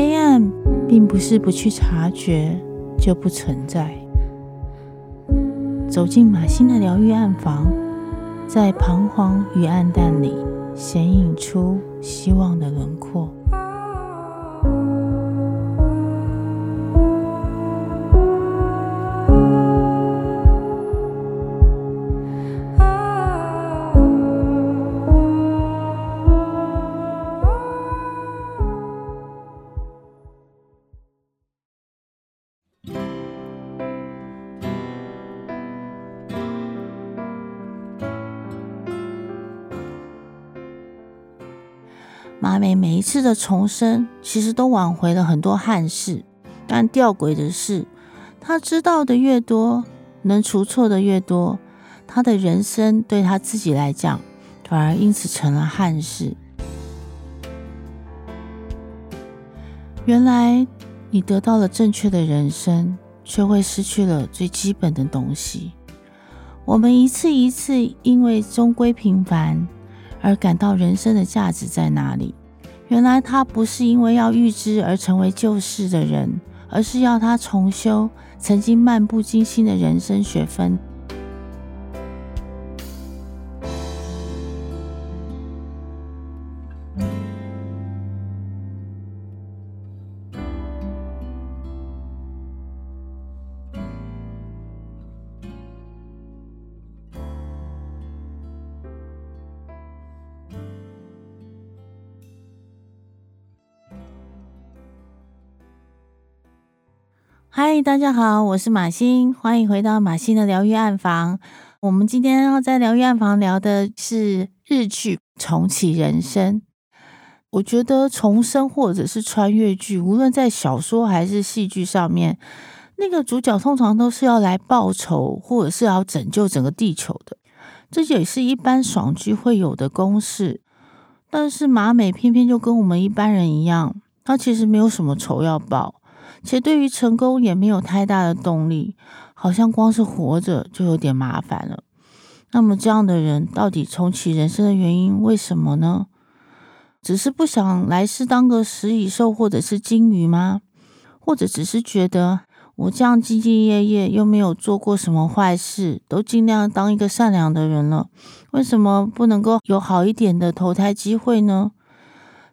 黑暗并不是不去察觉就不存在。走进马欣的疗愈暗房，在彷徨与暗淡里显影出希望的轮廓。一次的重生，其实都挽回了很多憾事。但吊诡的是，他知道的越多，能除错的越多，他的人生对他自己来讲，反而因此成了憾事。原来，你得到了正确的人生，却会失去了最基本的东西。我们一次一次因为终归平凡，而感到人生的价值在哪里？原来他不是因为要预知而成为救世的人，而是要他重修曾经漫不经心的人生学分。嗨，大家好，我是马欣，欢迎回到马欣的疗愈暗房。我们今天要在疗愈暗房聊的是日剧《重启人生》。我觉得重生或者是穿越剧，无论在小说还是戏剧上面，那个主角通常都是要来报仇，或者是要拯救整个地球的。这也是一般爽剧会有的公式。但是马美偏偏就跟我们一般人一样，他其实没有什么仇要报。且对于成功也没有太大的动力，好像光是活着就有点麻烦了。那么这样的人到底重启人生的原因为什么呢？只是不想来世当个食蚁兽或者是金鱼吗？或者只是觉得我这样兢兢业业又没有做过什么坏事，都尽量当一个善良的人了，为什么不能够有好一点的投胎机会呢？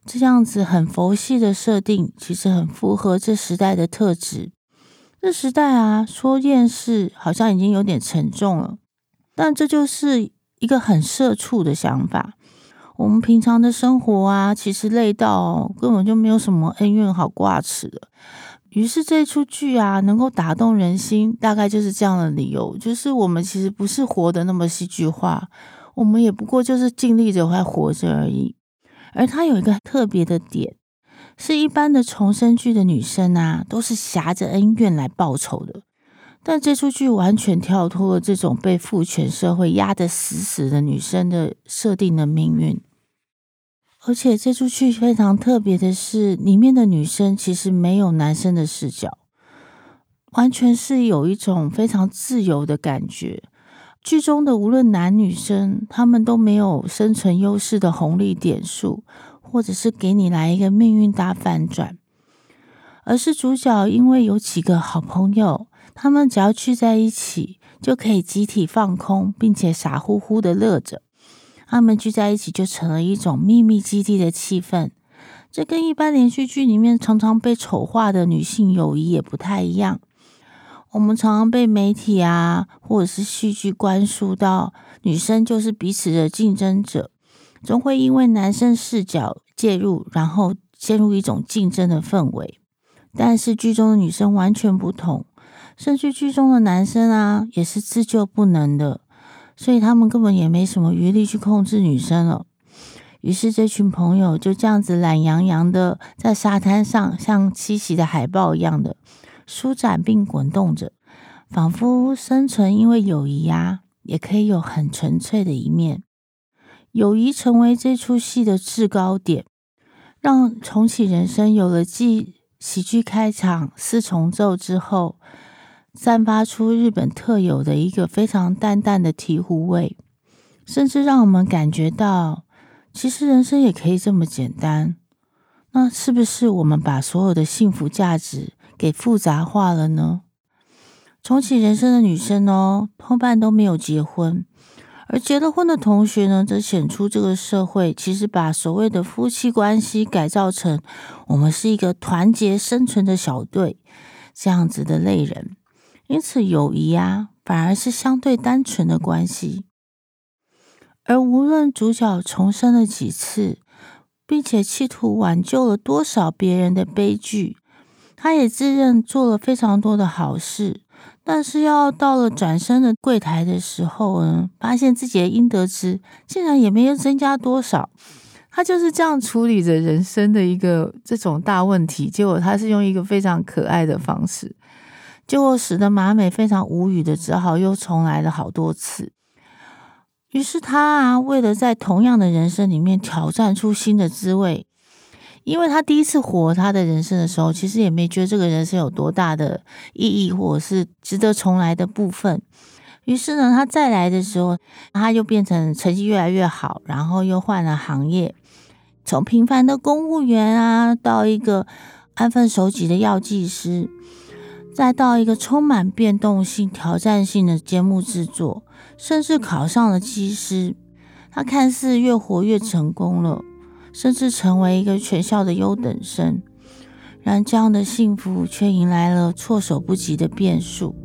这样子很佛系的设定，其实很符合这时代的特质。这时代啊，说厌世好像已经有点沉重了，但这就是一个很社畜的想法。我们平常的生活啊，其实累到根本就没有什么恩怨好挂齿的。于是这出剧啊，能够打动人心，大概就是这样的理由，就是我们其实不是活得那么戏剧化，我们也不过就是尽力着还活着而已。而她有一个特别的点，是一般的重生剧的女生啊，都是挟着恩怨来报仇的。但这出剧完全跳脱了这种被父权社会压得死死的女生的设定的命运。而且这出剧非常特别的是，里面的女生其实没有男生的视角，完全是有一种非常自由的感觉。剧中的无论男女生，他们都没有生存优势的红利点数，或者是给你来一个命运大反转，而是主角因为有几个好朋友，他们只要聚在一起，就可以集体放空，并且傻乎乎的乐着。他们聚在一起就成了一种秘密基地的气氛，这跟一般连续剧里面常常被丑化的女性友谊也不太一样。我们常常被媒体啊，或者是戏剧灌输到女生就是彼此的竞争者，总会因为男生视角介入，然后陷入一种竞争的氛围。但是剧中的女生完全不同，甚至剧中的男生啊，也是自救不能的，所以他们根本也没什么余力去控制女生了。于是这群朋友就这样子懒洋洋的在沙滩上，像栖息的海豹一样的。舒展并滚动着，仿佛生存因为友谊啊，也可以有很纯粹的一面。友谊成为这出戏的制高点，让重启人生有了继喜剧开场四重奏之后，散发出日本特有的一个非常淡淡的醍醐味，甚至让我们感觉到，其实人生也可以这么简单。那是不是我们把所有的幸福价值给复杂化了呢？重启人生的女生哦，多半都没有结婚，而结了婚的同学呢，则显出这个社会其实把所谓的夫妻关系改造成我们是一个团结生存的小队这样子的类人，因此友谊啊，反而是相对单纯的关系。而无论主角重生了几次，并且企图挽救了多少别人的悲剧，他也自认做了非常多的好事。但是要到了转身的柜台的时候呢，发现自己的应得值竟然也没有增加多少。他就是这样处理着人生的一个这种大问题。结果他是用一个非常可爱的方式，结果使得马美非常无语的，只好又重来了好多次。于是他啊，为了在同样的人生里面挑战出新的滋味。因为他第一次活他的人生的时候，其实也没觉得这个人生有多大的意义，或者是值得重来的部分。于是呢，他再来的时候，他又变成成绩越来越好，然后又换了行业，从平凡的公务员啊，到一个安分守己的药剂师，再到一个充满变动性、挑战性的节目制作，甚至考上了机师。他看似越活越成功了。甚至成为一个全校的优等生，然这样的幸福却迎来了措手不及的变数。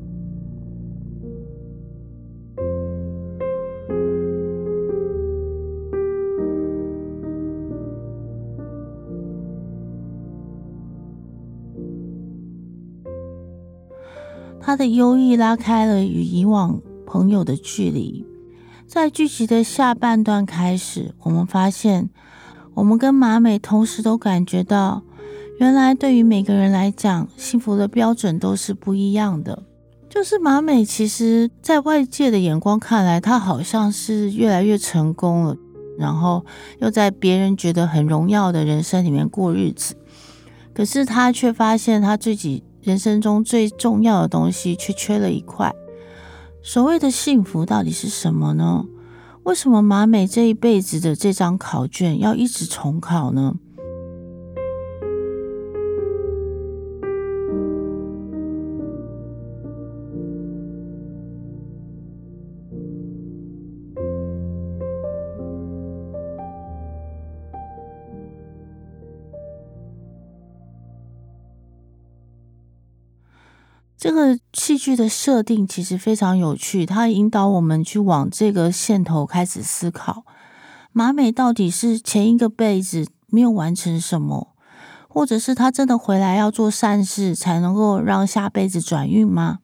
他的优异拉开了与以往朋友的距离。在剧集的下半段开始，我们发现。我们跟麻美同时都感觉到，原来对于每个人来讲，幸福的标准都是不一样的。就是麻美，其实在外界的眼光看来，她好像是越来越成功了，然后又在别人觉得很荣耀的人生里面过日子。可是她却发现，她自己人生中最重要的东西却缺了一块。所谓的幸福到底是什么呢？为什么马美这一辈子的这张考卷要一直重考呢？这个戏剧的设定其实非常有趣，它引导我们去往这个线头开始思考：马美到底是前一个辈子没有完成什么，或者是他真的回来要做善事，才能够让下辈子转运吗？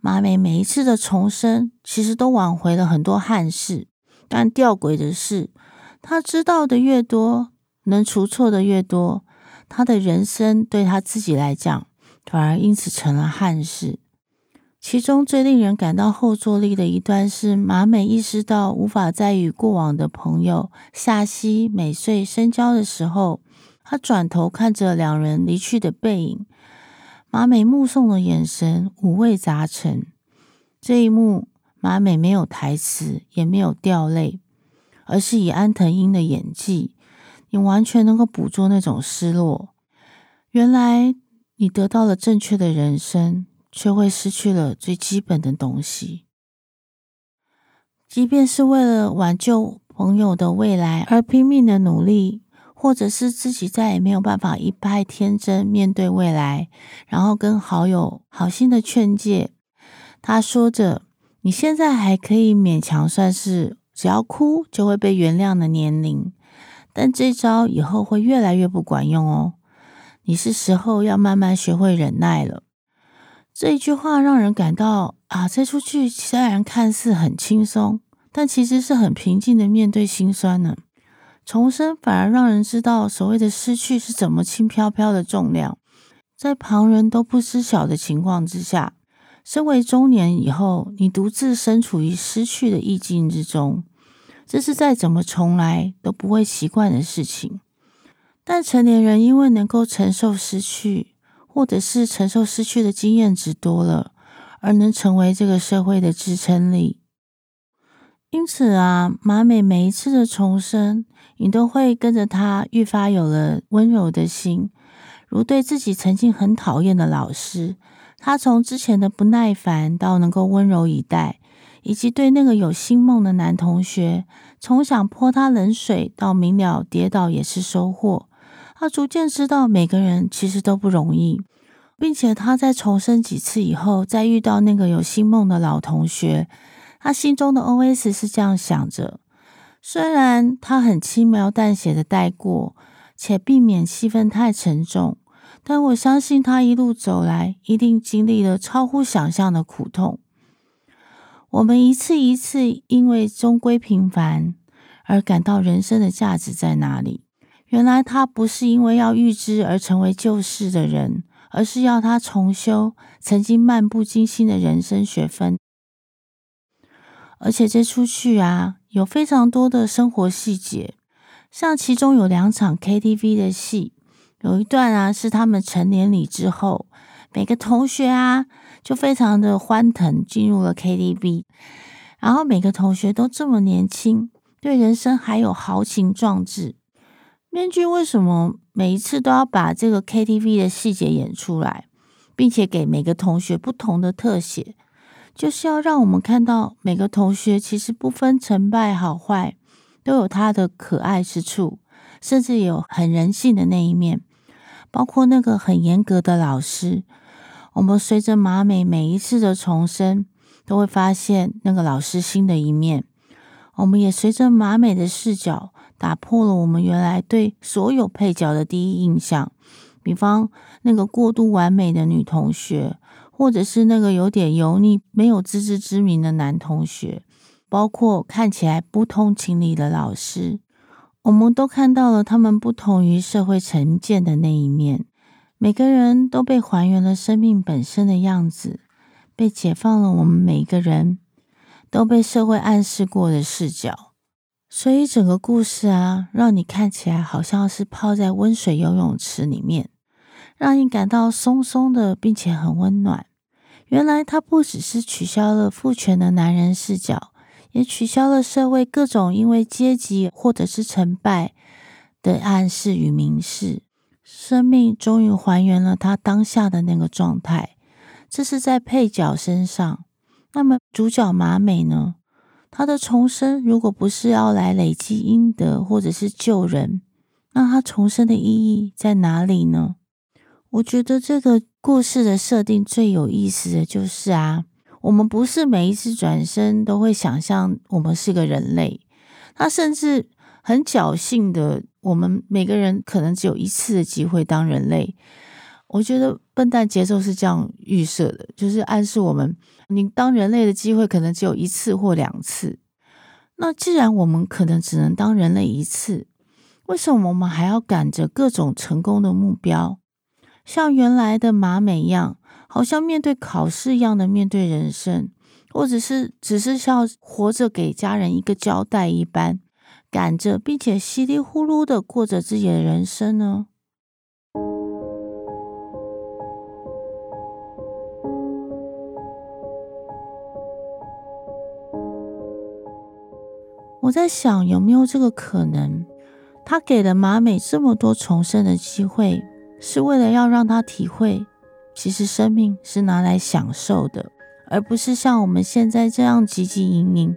马美每一次的重生，其实都挽回了很多憾事，但吊诡的是，他知道的越多，能除错的越多，他的人生对他自己来讲。反而因此成了憾事。其中最令人感到后坐力的一段是，马美意识到无法再与过往的朋友夏希、美穗深交的时候，她转头看着两人离去的背影，马美目送的眼神五味杂陈。这一幕，马美没有台词，也没有掉泪，而是以安藤樱的演技，你完全能够捕捉那种失落。原来。你得到了正确的人生，却会失去了最基本的东西。即便是为了挽救朋友的未来而拼命的努力，或者是自己再也没有办法一派天真面对未来，然后跟好友好心的劝诫，他说着：“你现在还可以勉强算是只要哭就会被原谅的年龄，但这招以后会越来越不管用哦。”你是时候要慢慢学会忍耐了。这一句话让人感到啊，这出剧虽然看似很轻松，但其实是很平静的面对心酸呢。重生反而让人知道，所谓的失去是怎么轻飘飘的重量，在旁人都不知晓的情况之下，身为中年以后，你独自身处于失去的意境之中，这是再怎么重来都不会习惯的事情。但成年人因为能够承受失去，或者是承受失去的经验值多了，而能成为这个社会的支撑力。因此啊，马美每一次的重生，你都会跟着他愈发有了温柔的心，如对自己曾经很讨厌的老师，他从之前的不耐烦到能够温柔以待，以及对那个有心梦的男同学，从想泼他冷水到明了跌倒也是收获，他逐渐知道每个人其实都不容易，并且他在重生几次以后，再遇到那个有新梦的老同学。他心中的 OS 是这样想着：虽然他很轻描淡写的带过，且避免气氛太沉重，但我相信他一路走来一定经历了超乎想象的苦痛。我们一次一次因为终归平凡而感到人生的价值在哪里。原来他不是因为要预知而成为救世的人，而是要他重修曾经漫不经心的人生学分。而且这出去啊，有非常多的生活细节，像其中有两场 KTV 的戏，有一段啊是他们成年礼之后，每个同学啊就非常的欢腾进入了 KTV，然后每个同学都这么年轻，对人生还有豪情壮志。编剧为什么每一次都要把这个 KTV 的细节演出来，并且给每个同学不同的特写？就是要让我们看到每个同学其实不分成败好坏，都有他的可爱之处，甚至有很人性的那一面。包括那个很严格的老师，我们随着马美每一次的重生，都会发现那个老师新的一面。我们也随着马美的视角，打破了我们原来对所有配角的第一印象。比方那个过度完美的女同学。或者是那个有点油腻、没有自知之明的男同学，包括看起来不通情理的老师，我们都看到了他们不同于社会成见的那一面。每个人都被还原了生命本身的样子，被解放了。我们每个人都被社会暗示过的视角，所以整个故事啊，让你看起来好像是泡在温水游泳池里面。让你感到松松的，并且很温暖。原来他不只是取消了父权的男人视角，也取消了社会各种因为阶级或者是成败的暗示与明示。生命终于还原了他当下的那个状态。这是在配角身上。那么主角马美呢？他的重生如果不是要来累积阴德或者是救人，那他重生的意义在哪里呢？我觉得这个故事的设定最有意思的就是啊，我们不是每一次转生都会想象我们是个人类，他甚至很侥幸的，我们每个人可能只有一次的机会当人类。我觉得笨蛋节奏是这样预设的，就是暗示我们，你当人类的机会可能只有一次或两次。那既然我们可能只能当人类一次，为什么我们还要赶着各种成功的目标？像原来的马美一样，好像面对考试一样的面对人生，或者是只是像活着给家人一个交代一般，赶着并且稀里呼噜的过着自己的人生呢？我在想，有没有这个可能？他给了马美这么多重生的机会。是为了要让他体会，其实生命是拿来享受的，而不是像我们现在这样汲汲营营，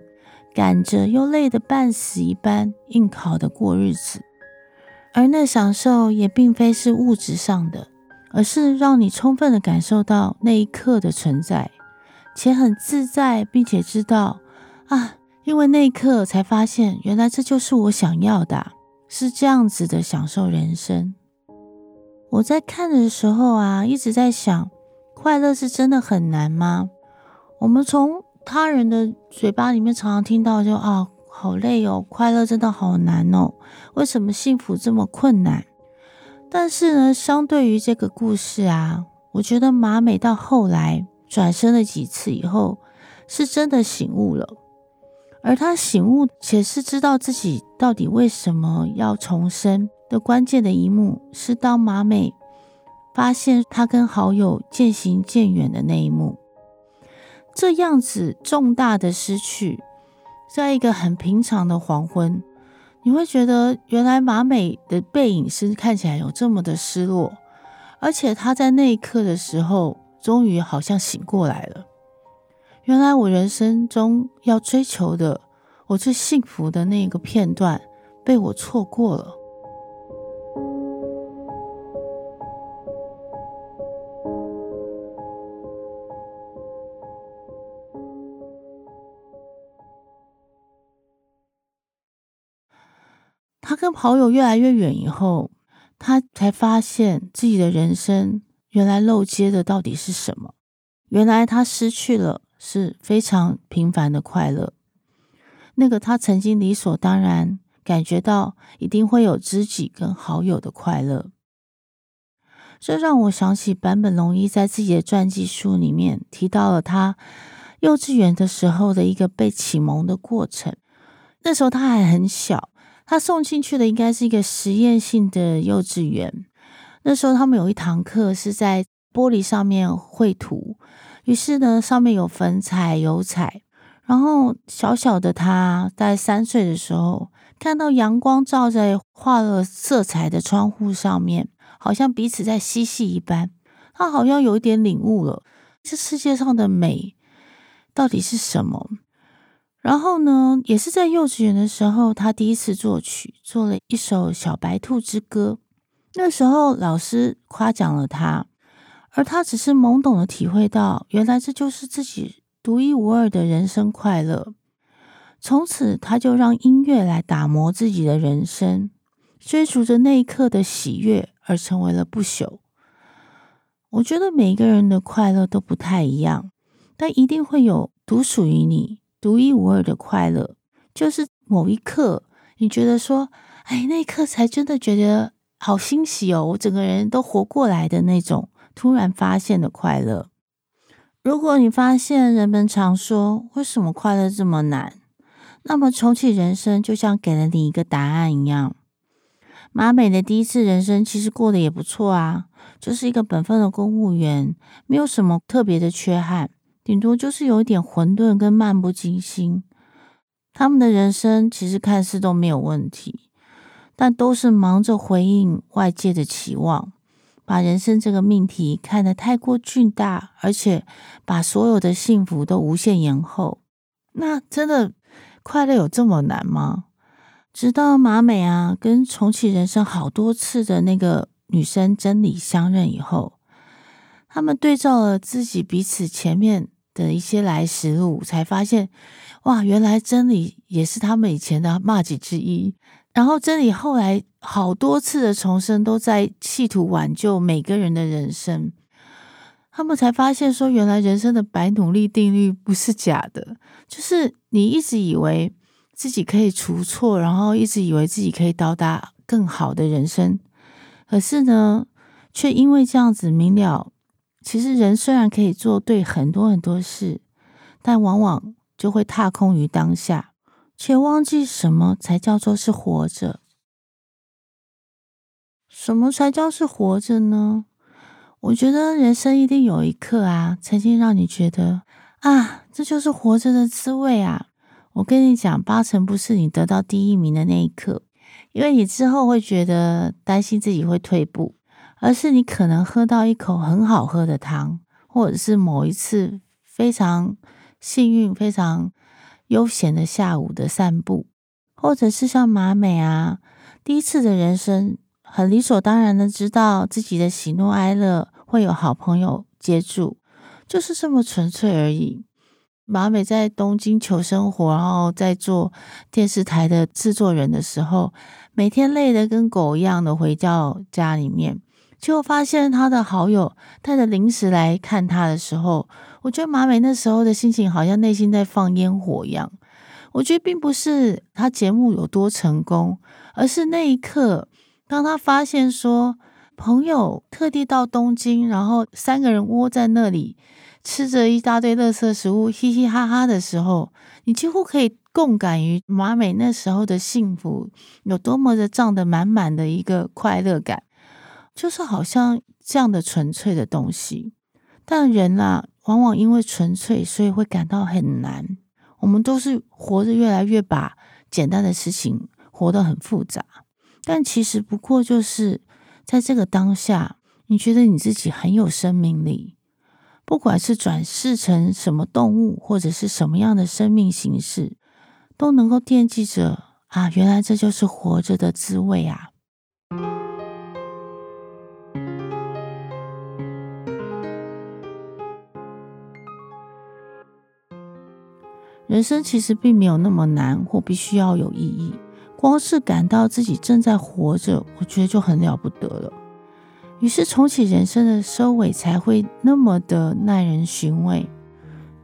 赶着又累得半死一般硬考的过日子。而那享受也并非是物质上的，而是让你充分的感受到那一刻的存在，且很自在，并且知道啊，因为那一刻才发现，原来这就是我想要的，是这样子的享受人生。我在看的时候啊，一直在想，快乐是真的很难吗？我们从他人的嘴巴里面常常听到就，啊，好累哦，快乐真的好难哦，为什么幸福这么困难？但是呢，相对于这个故事啊，我觉得马美到后来转身了几次以后，是真的醒悟了，而他醒悟且是知道自己到底为什么要重生。的关键的一幕是，当马美发现他跟好友渐行渐远的那一幕，这样子重大的失去，在一个很平常的黄昏，你会觉得原来马美的背影是看起来有这么的失落，而且她在那一刻的时候，终于好像醒过来了。原来我人生中要追求的，我最幸福的那个片段，被我错过了。他跟跑友越来越远以后，他才发现自己的人生原来漏接的到底是什么？原来他失去了是非常平凡的快乐，那个他曾经理所当然感觉到一定会有知己跟好友的快乐。这让我想起坂本龙一在自己的传记书里面提到了他幼稚园的时候的一个被启蒙的过程。那时候他还很小。他送进去的应该是一个实验性的幼稚园。那时候他们有一堂课是在玻璃上面绘图，于是呢，上面有粉彩、油彩。然后小小的他，在三岁的时候，看到阳光照在画了色彩的窗户上面，好像彼此在嬉戏一般。他好像有一点领悟了，这世界上的美到底是什么？然后呢，也是在幼稚园的时候，他第一次作曲，做了一首《小白兔之歌》。那时候老师夸奖了他，而他只是懵懂的体会到，原来这就是自己独一无二的人生快乐。从此，他就让音乐来打磨自己的人生，追逐着那一刻的喜悦，而成为了不朽。我觉得每一个人的快乐都不太一样，但一定会有独属于你。独一无二的快乐，就是某一刻，你觉得说，哎，那一刻才真的觉得好欣喜哦，我整个人都活过来的那种突然发现的快乐。如果你发现人们常说，为什么快乐这么难？那么重启人生就像给了你一个答案一样。马美的第一次人生其实过得也不错啊，就是一个本分的公务员，没有什么特别的缺憾。顶多就是有一点混沌跟漫不经心，他们的人生其实看似都没有问题，但都是忙着回应外界的期望，把人生这个命题看得太过巨大，而且把所有的幸福都无限延后。那真的快乐有这么难吗？直到马美啊跟重启人生好多次的那个女生真理相认以后，他们对照了自己彼此前面。的一些来时路，才发现，哇，原来真理也是他们以前的麻吉之一。然后真理后来好多次的重生，都在企图挽救每个人的人生。他们才发现说，原来人生的白努力定律不是假的，就是你一直以为自己可以除错，然后一直以为自己可以到达更好的人生，可是呢，却因为这样子明了。其实人虽然可以做对很多很多事，但往往就会踏空于当下，却忘记什么才叫做是活着。什么才叫是活着呢？我觉得人生一定有一刻啊，曾经让你觉得啊，这就是活着的滋味啊。我跟你讲，八成不是你得到第一名的那一刻，因为你之后会觉得担心自己会退步。而是你可能喝到一口很好喝的汤，或者是某一次非常幸运、非常悠闲的下午的散步，或者是像马美啊，第一次的人生很理所当然的知道自己的喜怒哀乐会有好朋友接住，就是这么纯粹而已。马美在东京求生活，然后在做电视台的制作人的时候，每天累得跟狗一样的回到家里面。结果发现他的好友带着零食来看他的时候，我觉得马美那时候的心情好像内心在放烟火一样。我觉得并不是他节目有多成功，而是那一刻，当他发现说朋友特地到东京，然后三个人窝在那里吃着一大堆垃圾食物，嘻嘻哈哈的时候，你几乎可以共感于马美那时候的幸福有多么的胀得满满的一个快乐感。就是好像这样的纯粹的东西，但人啊，往往因为纯粹，所以会感到很难。我们都是活着越来越把简单的事情活得很复杂，但其实不过就是在这个当下，你觉得你自己很有生命力，不管是转世成什么动物，或者是什么样的生命形式，都能够惦记着啊，原来这就是活着的滋味啊。人生其实并没有那么难，或必须要有意义。光是感到自己正在活着，我觉得就很了不得了。于是重启人生的收尾才会那么的耐人寻味。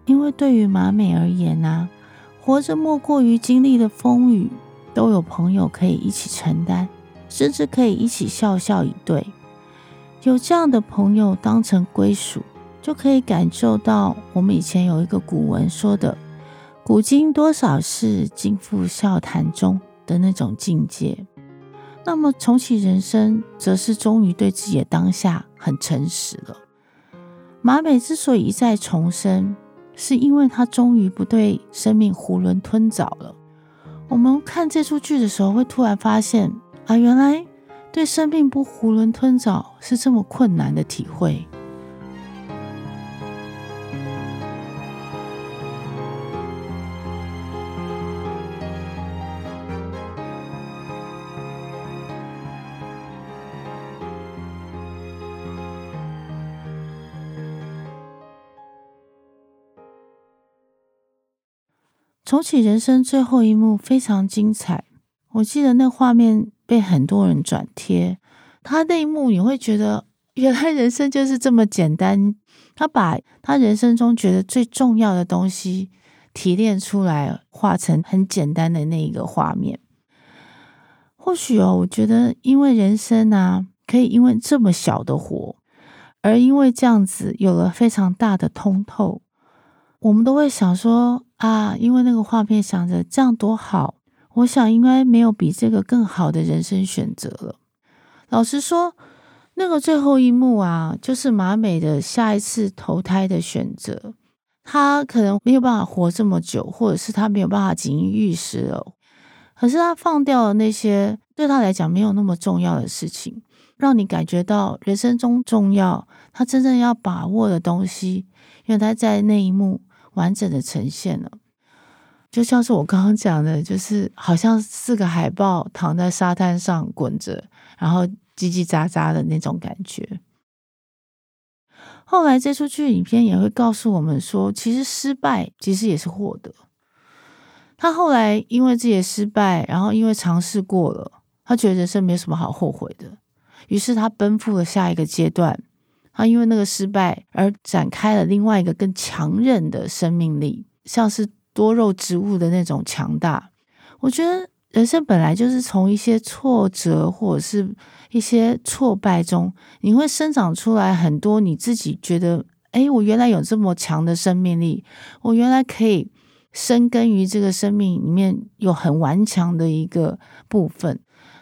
因为对于马美而言呢、啊，活着莫过于经历了风雨，都有朋友可以一起承担，甚至可以一起笑笑以对。有这样的朋友当成归属，就可以感受到我们以前有一个古文说的。古今多少事，尽付笑谈中的那种境界。那么重启人生，则是终于对自己的当下很诚实了。马美之所以一再重生，是因为她终于不对生命囫囵吞枣了。我们看这出剧的时候，会突然发现啊，原来对生命不囫囵吞枣是这么困难的体会。重启人生最后一幕非常精彩，我记得那画面被很多人转贴。他那一幕你会觉得，原来人生就是这么简单。他把他人生中觉得最重要的东西提炼出来，画成很简单的那一个画面。或许哦，我觉得因为人生啊，可以因为这么小的活，而因为这样子有了非常大的通透，我们都会想说。啊，因为那个画面，想着这样多好，我想应该没有比这个更好的人生选择了。老实说，那个最后一幕啊，就是马美的下一次投胎的选择。他可能没有办法活这么久，或者是他没有办法锦衣玉食了。可是他放掉了那些对他来讲没有那么重要的事情，让你感觉到人生中重要，他真正要把握的东西，因为他在那一幕。完整的呈现了，就像是我刚刚讲的，就是好像四个海豹躺在沙滩上滚着，然后叽叽喳喳的那种感觉。后来这出剧影片也会告诉我们说，其实失败其实也是获得。他后来因为自己的失败，然后因为尝试过了，他觉得人生没什么好后悔的，于是他奔赴了下一个阶段。他因为那个失败而展开了另外一个更强韧的生命力，像是多肉植物的那种强大。我觉得人生本来就是从一些挫折或者是一些挫败中，你会生长出来很多你自己觉得，哎，我原来有这么强的生命力，我原来可以生根于这个生命里面有很顽强的一个部分。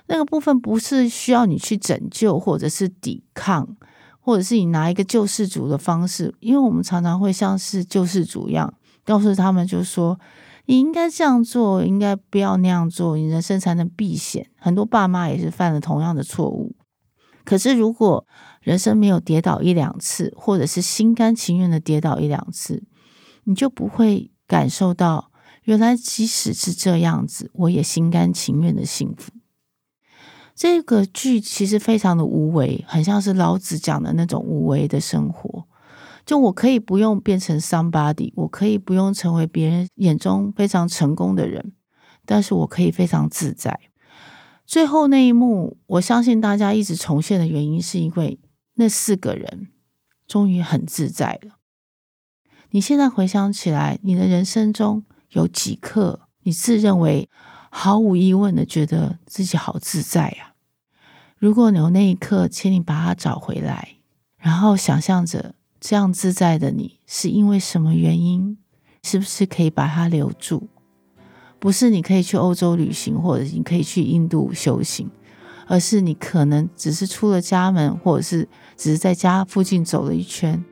那个部分不是需要你去拯救或者是抵抗。或者是你拿一个救世主的方式，因为我们常常会像是救世主一样，告诉他们就说你应该这样做，应该不要那样做，你人生才能避险。很多爸妈也是犯了同样的错误。可是如果人生没有跌倒一两次，或者是心甘情愿的跌倒一两次，你就不会感受到原来即使是这样子，我也心甘情愿的幸福。这个剧其实非常的无为，很像是老子讲的那种无为的生活。就我可以不用变成 somebody，我可以不用成为别人眼中非常成功的人，但是我可以非常自在。最后那一幕，我相信大家一直重现的原因，是因为那四个人终于很自在了。你现在回想起来，你的人生中有几刻，你自认为毫无疑问的觉得自己好自在呀？如果你有那一刻，请你把它找回来，然后想象着这样自在的你是因为什么原因？是不是可以把它留住？不是你可以去欧洲旅行，或者你可以去印度修行，而是你可能只是出了家门，或者是只是在家附近走了一圈，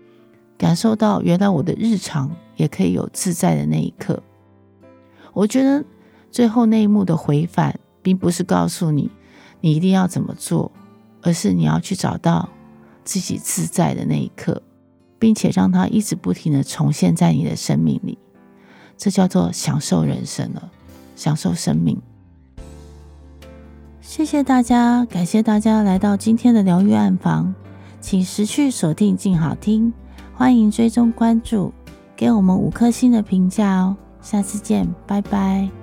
感受到原来我的日常也可以有自在的那一刻。我觉得最后那一幕的回返，并不是告诉你你一定要怎么做，而是你要去找到自己自在的那一刻，并且让它一直不停地重现在你的生命里。这叫做享受人生了，享受生命。谢谢大家，感谢大家来到今天的疗愈暗房，请持续锁定静好听，欢迎追踪关注，给我们五颗星的评价哦。下次见，拜拜。